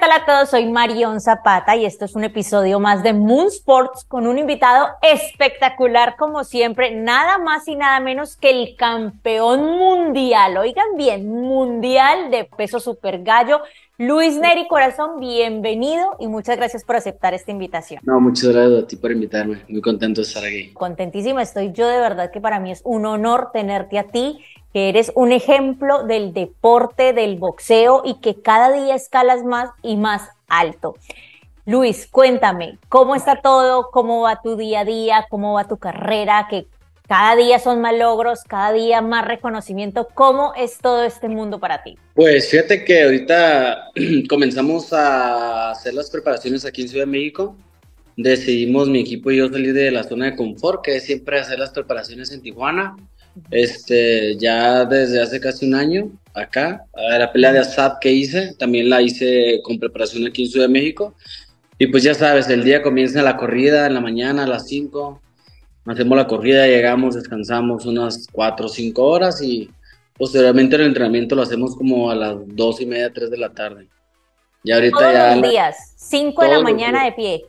tal a todos? Soy Marion Zapata y esto es un episodio más de Moon Sports con un invitado espectacular como siempre, nada más y nada menos que el campeón mundial, oigan bien, mundial de peso super gallo. Luis Neri Corazón, bienvenido y muchas gracias por aceptar esta invitación. No, muchas gracias a ti por invitarme, muy contento de estar aquí. Contentísima estoy yo, de verdad que para mí es un honor tenerte a ti que eres un ejemplo del deporte, del boxeo y que cada día escalas más y más alto. Luis, cuéntame, ¿cómo está todo? ¿Cómo va tu día a día? ¿Cómo va tu carrera? Que cada día son más logros, cada día más reconocimiento. ¿Cómo es todo este mundo para ti? Pues fíjate que ahorita comenzamos a hacer las preparaciones aquí en Ciudad de México. Decidimos mi equipo y yo salir de la zona de confort, que es siempre hacer las preparaciones en Tijuana este, ya desde hace casi un año acá. La pelea de ASAP que hice, también la hice con preparación aquí en Ciudad de México. Y pues ya sabes, el día comienza la corrida en la mañana a las 5. Hacemos la corrida, llegamos, descansamos unas 4 o 5 horas y posteriormente el entrenamiento lo hacemos como a las 2 y media, 3 de la tarde. Ya ahorita todos ya los días, 5 de la mañana de pie.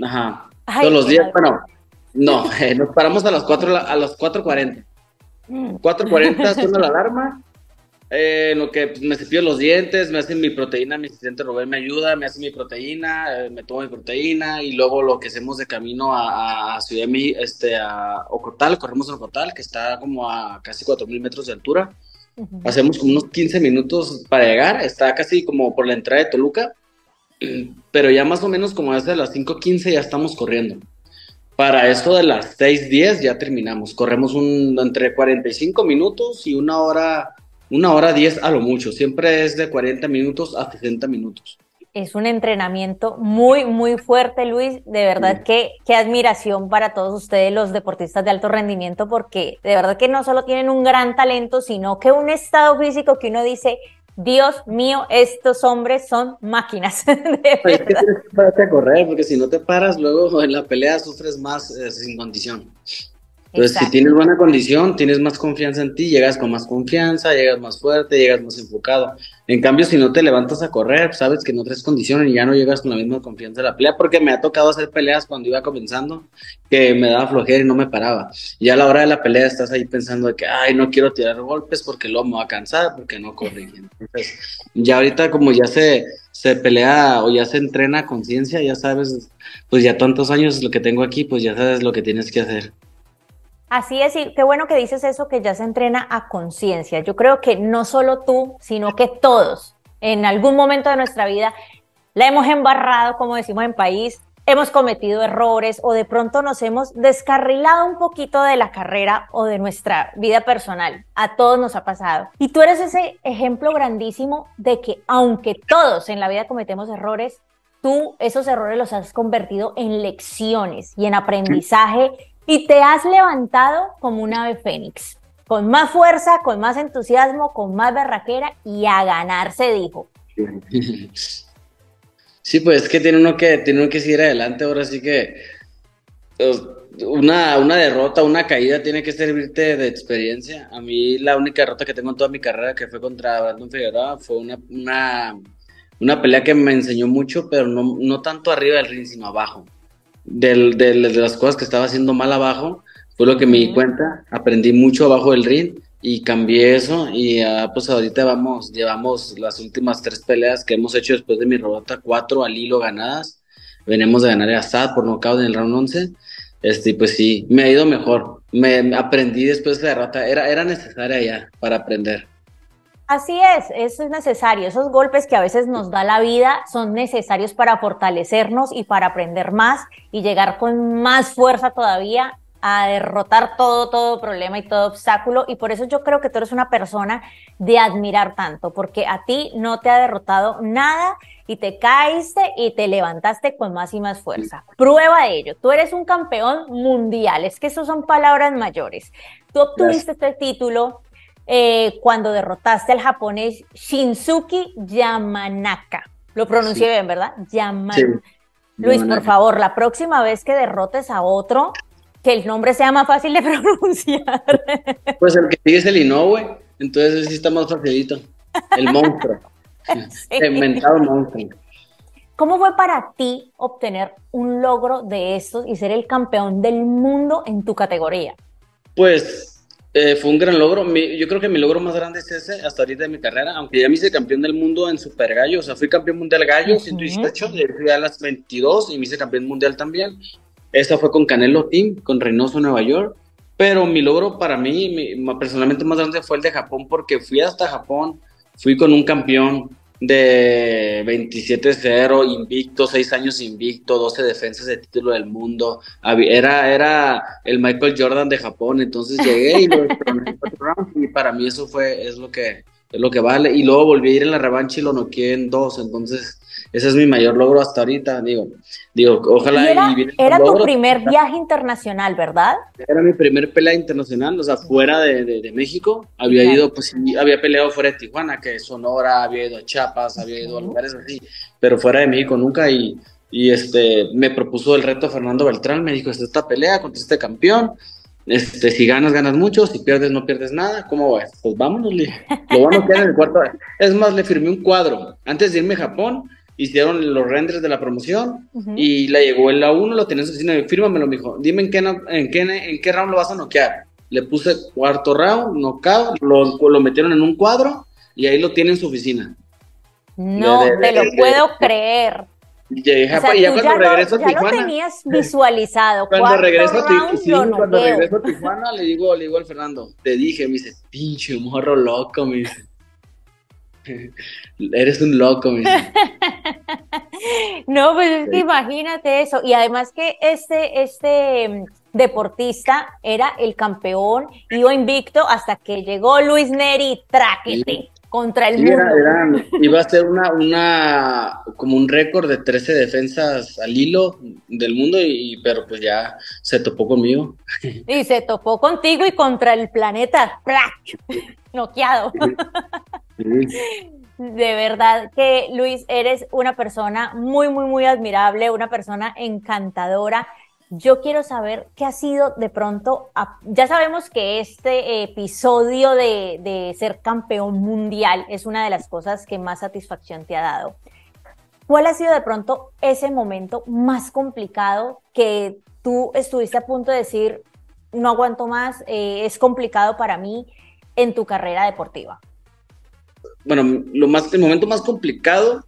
Ajá. todos los días, bueno, no, nos paramos a las 4 a las 4.40. 4.40 suena la alarma. Eh, en lo que pues, me cepillo los dientes, me hacen mi proteína, mi asistente Rubén me ayuda, me hace mi proteína, eh, me tomo mi proteína y luego lo que hacemos de camino a, a Ciudad este, a Ocotal, corremos a Ocotal, que está como a casi 4.000 metros de altura. Hacemos como unos 15 minutos para llegar, está casi como por la entrada de Toluca, pero ya más o menos como desde las 5.15 ya estamos corriendo. Para esto de las 6:10 ya terminamos. Corremos un, entre 45 minutos y una hora, una hora 10 a lo mucho. Siempre es de 40 minutos a 60 minutos. Es un entrenamiento muy, muy fuerte, Luis. De verdad que qué admiración para todos ustedes, los deportistas de alto rendimiento, porque de verdad que no solo tienen un gran talento, sino que un estado físico que uno dice, Dios mío, estos hombres son máquinas. De Hay que tienes que pararte a correr, porque si no te paras, luego en la pelea sufres más eh, sin condición. Entonces, si tienes buena condición, tienes más confianza en ti, llegas con más confianza, llegas más fuerte, llegas más enfocado. En cambio, si no te levantas a correr, sabes que no traes condición y ya no llegas con la misma confianza a la pelea, porque me ha tocado hacer peleas cuando iba comenzando, que me daba flojera y no me paraba. Y a la hora de la pelea estás ahí pensando de que, ay, no quiero tirar golpes porque luego me va a cansar, porque no corrí. Entonces, ya ahorita como ya se, se pelea o ya se entrena a conciencia, ya sabes, pues ya tantos años lo que tengo aquí, pues ya sabes lo que tienes que hacer. Así es, y qué bueno que dices eso, que ya se entrena a conciencia. Yo creo que no solo tú, sino que todos, en algún momento de nuestra vida, la hemos embarrado, como decimos en país, hemos cometido errores o de pronto nos hemos descarrilado un poquito de la carrera o de nuestra vida personal. A todos nos ha pasado. Y tú eres ese ejemplo grandísimo de que aunque todos en la vida cometemos errores, tú esos errores los has convertido en lecciones y en aprendizaje y te has levantado como un ave fénix, con más fuerza, con más entusiasmo, con más berraquera y a ganar, se dijo. Sí, pues es que tiene uno que, tiene uno que seguir adelante, ahora sí que pues, una, una derrota, una caída tiene que servirte de experiencia. A mí la única derrota que tengo en toda mi carrera, que fue contra Brandon Figueroa, fue una, una, una pelea que me enseñó mucho, pero no, no tanto arriba del ring, sino abajo de, de, las cosas que estaba haciendo mal abajo, fue lo que me di cuenta, aprendí mucho abajo del ring y cambié eso y ya pues ahorita vamos, llevamos las últimas tres peleas que hemos hecho después de mi robota, cuatro al hilo ganadas, venimos de ganar a Assad por nocaut en el round 11, este, pues sí, me ha ido mejor, me aprendí después de la derrota, era, era necesaria ya para aprender. Así es, eso es necesario. Esos golpes que a veces nos da la vida son necesarios para fortalecernos y para aprender más y llegar con más fuerza todavía a derrotar todo, todo problema y todo obstáculo. Y por eso yo creo que tú eres una persona de admirar tanto, porque a ti no te ha derrotado nada y te caíste y te levantaste con más y más fuerza. Prueba de ello. Tú eres un campeón mundial. Es que eso son palabras mayores. Tú obtuviste este título eh, cuando derrotaste al japonés Shinsuki Yamanaka. Lo pronuncié bien, ¿verdad? Yamanaka. Luis, por favor, la próxima vez que derrotes a otro, que el nombre sea más fácil de pronunciar. Pues el que sigue es el Inoue, entonces sí está más facilito. El monstruo. El inventado monstruo. ¿Cómo fue para ti obtener un logro de estos y ser el campeón del mundo en tu categoría? Pues eh, fue un gran logro. yo creo que mi logro más grande es ese hasta ahorita de mi carrera, aunque ya me hice campeón del mundo en Super Gallo, o sea, fui campeón mundial gallo, 118, fui a las 22 y me hice campeón mundial también. Esa fue con Canelo Team, con Reynoso Nueva York. Pero mi logro para mí, personalmente más grande fue el de Japón, porque fui hasta Japón, fui con un campeón, de 27-0, invicto, 6 años invicto, 12 defensas de título del mundo. Era, era el Michael Jordan de Japón, entonces llegué y lo y para mí eso fue, es lo que, es lo que vale. Y luego volví a ir en la revancha y lo noqué en dos, entonces ese es mi mayor logro hasta ahorita, digo, digo, ojalá. era, era tu primer viaje internacional, ¿verdad? Era mi primer pelea internacional, o sea, fuera de, de, México, había ido, pues había peleado fuera de Tijuana, que es Sonora, había ido a Chiapas, había ido a lugares así, pero fuera de México nunca y, y este, me propuso el reto Fernando Beltrán, me dijo, esta pelea contra este campeón, este, si ganas, ganas mucho, si pierdes, no pierdes nada. ¿Cómo ves? Pues vámonos, Lo bueno que en el cuarto. Es más, le firmé un cuadro. Antes de irme a Japón, hicieron los renders de la promoción y le llegó el A1, lo tenía en su oficina y fírmamelo, me dijo, dime en qué, en, qué, en qué round lo vas a noquear. Le puse cuarto round, knockout, lo, lo metieron en un cuadro y ahí lo tiene en su oficina. No, te lo puedo creer. Ya, cuando regreso a Tijuana. Ya lo tenías visualizado. Cuando regreso, a, sí, cuando regreso a Tijuana, le digo, le digo al Fernando, te dije, me dice, pinche morro loco, me dice. Eres un loco, No, pues imagínate eso. Y además que este, este mm, deportista era el campeón, iba invicto hasta que llegó Luis Neri, tráquete. Contra el mundo. iba a ser una, una, como un récord de 13 defensas al hilo del mundo, y, pero pues ya se topó conmigo. Y se topó contigo y contra el planeta, noqueado. De verdad que Luis, eres una persona muy, muy, muy admirable, una persona encantadora. Yo quiero saber qué ha sido de pronto, ya sabemos que este episodio de, de ser campeón mundial es una de las cosas que más satisfacción te ha dado. ¿Cuál ha sido de pronto ese momento más complicado que tú estuviste a punto de decir, no aguanto más, eh, es complicado para mí en tu carrera deportiva? Bueno, lo más, el momento más complicado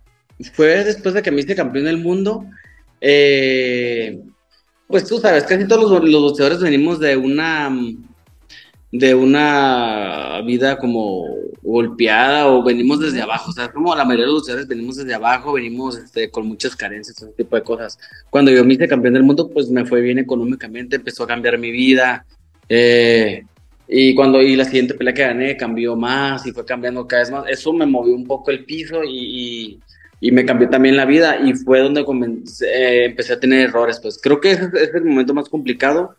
fue después de que me hice campeón del mundo. Eh, pues tú sabes, casi todos los, los boxeadores venimos de una de una vida como golpeada o venimos desde abajo, o sea, como la mayoría de los boxeadores venimos desde abajo, venimos este, con muchas carencias, ese tipo de cosas. Cuando yo me hice campeón del mundo, pues me fue bien económicamente, empezó a cambiar mi vida, eh, y cuando y la siguiente pelea que gané cambió más y fue cambiando cada vez más. Eso me movió un poco el piso y, y, me cambió también la vida y fue donde eh, empecé a tener errores. Pues creo que ese es el momento más complicado,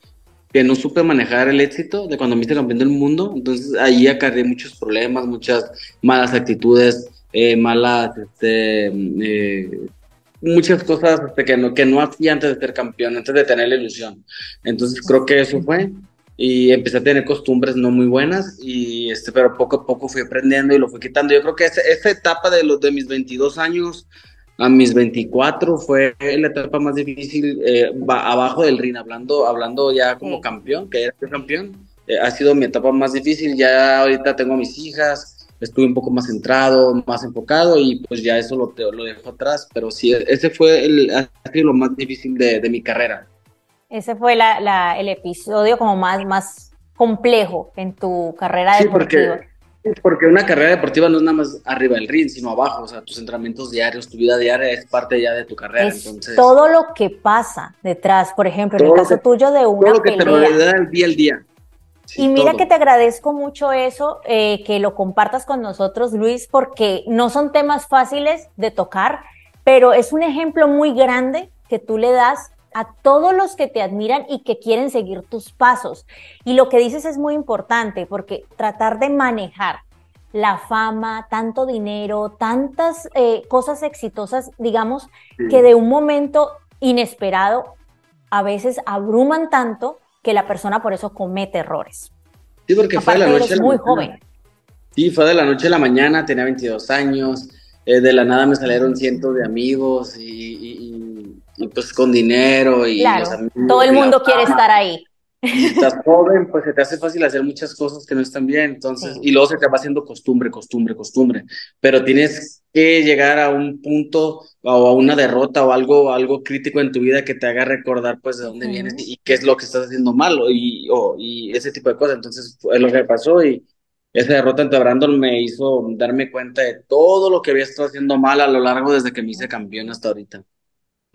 que no supe manejar el éxito de cuando me hice campeón del mundo. Entonces ahí acarré muchos problemas, muchas malas actitudes, eh, malas, este, eh, muchas cosas este, que, no, que no hacía antes de ser campeón, antes de tener la ilusión. Entonces creo que eso fue y empecé a tener costumbres no muy buenas y este pero poco a poco fui aprendiendo y lo fui quitando. Yo creo que esa, esa etapa de los de mis 22 años a mis 24 fue la etapa más difícil eh, abajo del ring hablando hablando ya como campeón que era campeón eh, ha sido mi etapa más difícil. Ya ahorita tengo mis hijas estuve un poco más centrado más enfocado y pues ya eso lo, lo dejo atrás pero sí ese fue el, ha sido lo más difícil de, de mi carrera ese fue la, el episodio como más, más complejo en tu carrera sí, deportiva. Porque, porque una carrera deportiva no es nada más arriba del ring, sino abajo. O sea, tus entrenamientos diarios, tu vida diaria es parte ya de tu carrera. Es todo lo que pasa detrás. Por ejemplo, en el caso tuyo de una todo lo que te rodea el día al día. y mira que te agradezco mucho eso, eh, que lo compartas con nosotros, Luis, porque no son temas fáciles de tocar, pero es un ejemplo muy grande que tú le das a todos los que te admiran y que quieren seguir tus pasos. Y lo que dices es muy importante porque tratar de manejar la fama, tanto dinero, tantas eh, cosas exitosas, digamos, que de un momento inesperado a veces abruman tanto que la persona por eso comete errores. Sí, porque fue de la noche. muy joven. Sí, fue de la noche a la mañana, tenía 22 años, eh, de la nada me salieron cientos de amigos y, pues con dinero y claro, todo el mundo quiere estar ahí. Si estás joven, pues se te hace fácil hacer muchas cosas que no están bien, entonces, y luego se te va haciendo costumbre, costumbre, costumbre, pero tienes que llegar a un punto o a una derrota o algo, algo crítico en tu vida que te haga recordar pues de dónde vienes y, qué es lo que estás haciendo mal y, y ese tipo de cosas, entonces es lo que pasó y esa derrota ante Brandon me hizo darme cuenta de todo lo que había estado haciendo mal a lo largo desde que me hice campeón hasta ahorita.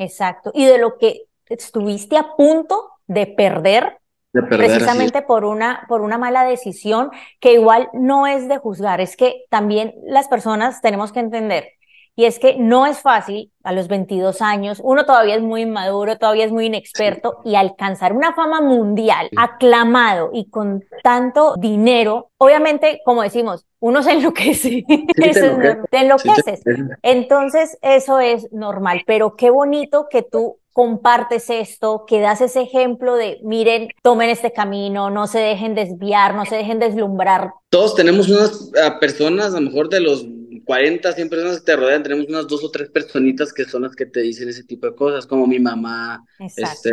Exacto, y de lo que estuviste a punto de perder, precisamente por una, por una mala decisión que igual no es de juzgar, es que también las personas tenemos que entender y es que no es fácil a los 22 años, uno todavía es muy inmaduro, todavía es muy inexperto y alcanzar una fama mundial, aclamado y con tanto dinero, obviamente, como decimos, uno se enloquece, te enloqueces. Entonces, eso es normal, pero qué bonito que tú compartes esto, que das ese ejemplo de, miren, tomen este camino, no se dejen desviar, no se dejen deslumbrar. Todos tenemos unas personas, a lo mejor de los 40, 100 personas que te rodean, tenemos unas dos o tres personitas que son las que te dicen ese tipo de cosas, como mi mamá, este,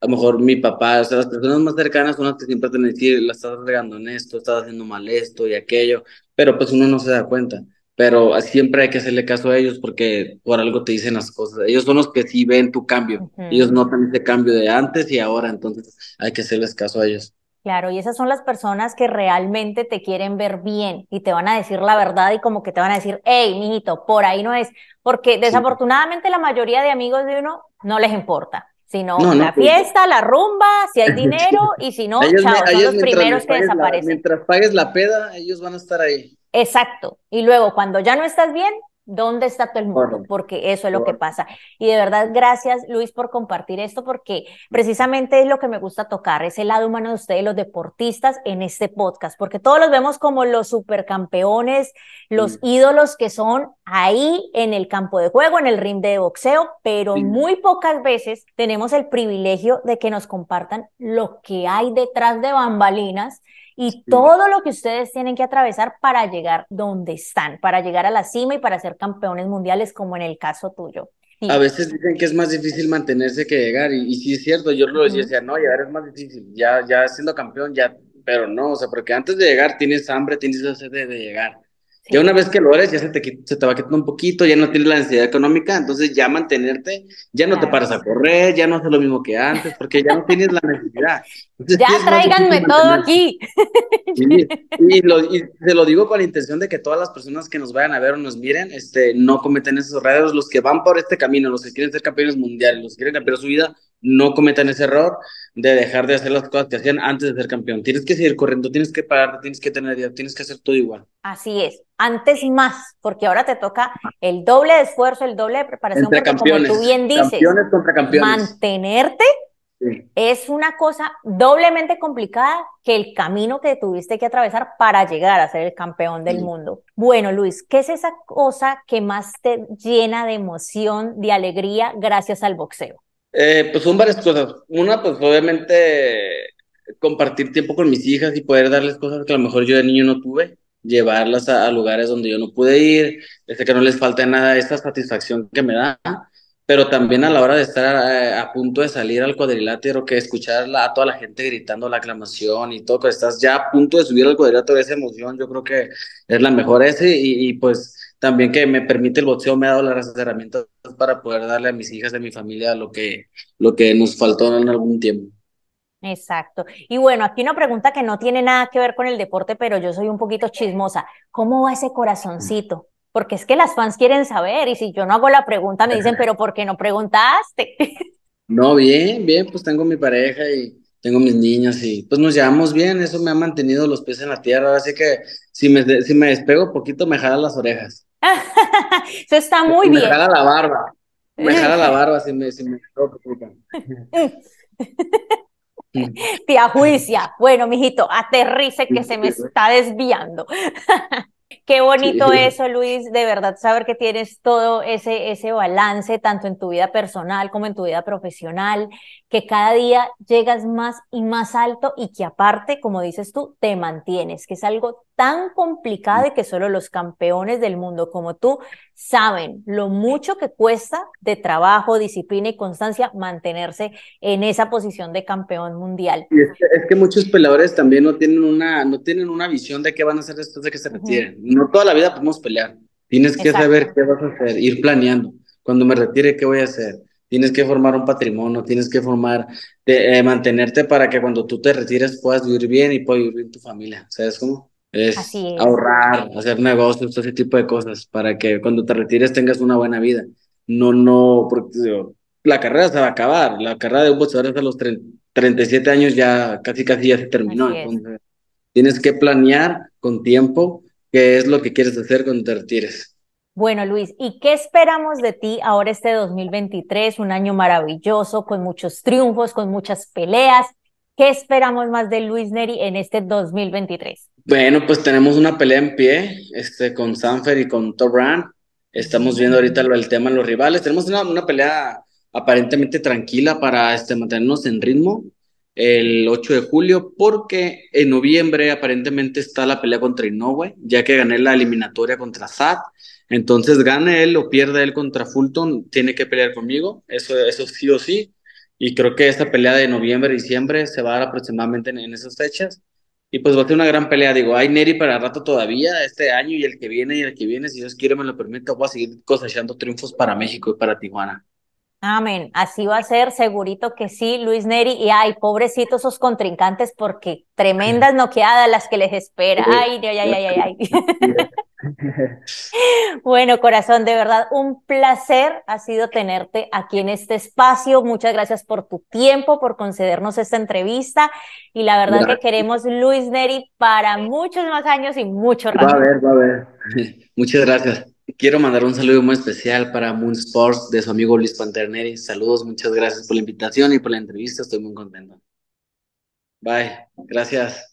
a lo mejor mi papá, o sea, las personas más cercanas son las que siempre te dicen, la estás regando en esto, estás haciendo mal esto y aquello, pero pues uno no se da cuenta. Pero siempre hay que hacerle caso a ellos porque por algo te dicen las cosas. Ellos son los que sí ven tu cambio. Ellos notan ese cambio de antes y ahora, entonces hay que hacerles caso a ellos. Claro, y esas son las personas que realmente te quieren ver bien y te van a decir la verdad y como que te van a decir, hey, mijito, por ahí no es. Porque desafortunadamente la mayoría de amigos de uno no les importa. Sino la pues, fiesta, la rumba, si hay dinero y si no, chao, son los primeros que desaparecen. mientras pagues la peda, ellos van a estar ahí. Exacto. Y luego cuando ya no estás bien, ¿Dónde está todo el mundo? Porque eso es lo que pasa. Y de verdad, gracias Luis por compartir esto, porque precisamente es lo que me gusta tocar, es el lado humano de ustedes, los deportistas, en este podcast, porque todos los vemos como los supercampeones, los ídolos que son ahí en el campo de juego, en el ring de boxeo, pero muy pocas veces tenemos el privilegio de que nos compartan lo que hay detrás de bambalinas y todo lo que ustedes tienen que atravesar para llegar donde están, para llegar a la cima y para ser campeones mundiales, como en el caso tuyo. A veces dicen que es más difícil mantenerse que llegar, y, sí es cierto, yo lo decía, no, llegar es más difícil, ya, ya siendo campeón, ya, pero no, o sea, porque antes de llegar tienes hambre, tienes sed de llegar. Ya una vez que lo eres, ya se te, se te va quitando un poquito, ya no tienes la necesidad económica, entonces ya mantenerte, ya no te paras a correr, ya no haces lo mismo que antes, porque ya no tienes la necesidad. ya tráiganme todo aquí. y, lo, y se lo digo con la intención de que todas las personas que nos vayan a ver o nos miren, este, no cometen esos errores, los que van por este camino, los que quieren ser campeones mundiales, los que quieren cambiar su vida, no cometan ese error de dejar de hacer las cosas que hacían antes de ser campeón. Tienes que seguir corriendo, tienes que parar, tienes que tener idea, tienes que hacer todo igual. Así es, antes más, porque ahora te toca el doble de esfuerzo, el doble de preparación, porque como tú bien dices, campeones contra campeones. mantenerte es una cosa doblemente complicada que el camino que tuviste que atravesar para llegar a ser el campeón del mundo. Bueno, Luis, ¿qué es esa cosa que más te llena de emoción, de alegría gracias al boxeo? Eh, pues son varias cosas. Una, pues obviamente compartir tiempo con mis hijas y poder darles cosas que a lo mejor yo de niño no tuve, llevarlas a, lugares donde yo no pude ir, desde que no les falte nada, esa satisfacción que me da, pero también a la hora de estar a, a punto de salir al cuadrilátero, que escuchar a toda la gente gritando la aclamación y todo, que estás ya a punto de subir al cuadrilátero, esa emoción, yo creo que es la mejor ese y, y pues también que me permite el boxeo, me ha dado las herramientas para poder darle a mis hijas de mi familia lo que, lo que nos faltó en algún tiempo. Exacto. Y bueno, aquí una pregunta que no tiene nada que ver con el deporte, pero yo soy un poquito chismosa. ¿Cómo va ese corazoncito? Porque es que las fans quieren saber y si yo no hago la pregunta me dicen, pero ¿por qué no preguntaste? No, bien, bien, pues tengo mi pareja y tengo mis niñas y pues nos llevamos bien, eso me ha mantenido los pies en la tierra, así que si me, si me despego poquito me jala las orejas. Eso está muy bien. Me jala la barba. Me jala la barba si me, si me Te ajuicia. Bueno, mijito, aterrice que se me está desviando. Qué bonito eso, Luis, de verdad, saber que tienes todo ese, ese balance, tanto en tu vida personal como en tu vida profesional, que cada día llegas más y más alto y que aparte, como dices tú, te mantienes, que es algo tan complicado y que solo los campeones del mundo como tú saben lo mucho que cuesta de trabajo, disciplina y constancia mantenerse en esa posición de campeón mundial. Y es, que, muchos peleadores también no tienen una, no tienen una visión de qué van a hacer después de que se retiren. No toda la vida podemos pelear. Tienes que saber qué vas a hacer, ir planeando. Cuando me retire, ¿qué voy a hacer? Tienes que formar un patrimonio, tienes que formar, eh, mantenerte para que cuando tú te retires puedas vivir bien y puedas vivir bien tu familia. ¿Sabes cómo? Es, ahorrar, hacer negocios, ese tipo de cosas, para que cuando te retires tengas una buena vida. No, no, porque la carrera se va a acabar. La carrera de un boxeador a los 37 años ya casi casi ya se terminó. Entonces, tienes que planear con tiempo qué es lo que quieres hacer cuando te retires. Bueno, Luis, ¿y qué esperamos de ti ahora este 2023? Un año maravilloso, con muchos triunfos, con muchas peleas. ¿Qué esperamos más de Luis Neri en este 2023? Bueno, pues tenemos una pelea en pie este, con Sanfer y con Top Estamos viendo ahorita el tema de los rivales. Tenemos una, una pelea aparentemente tranquila para este, mantenernos en ritmo el 8 de julio, porque en noviembre aparentemente está la pelea contra Inoue, ya que gané la eliminatoria contra Sad. Entonces, gane él o pierda él contra Fulton, tiene que pelear conmigo, eso, eso sí o sí. Y creo que esta pelea de noviembre, diciembre se va a dar aproximadamente en, esas fechas. Y pues va a ser una gran pelea. Digo, hay Neri para rato todavía, este año y el que viene y el que viene, si Dios quiere me lo permite, voy a seguir cosechando triunfos para México y para Tijuana. Amén. Así va a ser, segurito que sí, Luis Neri. Y ay, pobrecitos esos contrincantes, porque tremendas noqueadas las que les espera. Ay, ay, ay, ay, ay. bueno, corazón, de verdad, un placer ha sido tenerte aquí en este espacio. Muchas gracias por tu tiempo, por concedernos esta entrevista. Y la verdad que queremos Luis Neri para muchos más años y mucho rato. Va a ver, va a ver. Muchas gracias. Quiero mandar un saludo muy especial para Moon Sports de su amigo Luis Panterneri. Saludos, muchas gracias por la invitación y por la entrevista. Estoy muy contento. Bye. Gracias.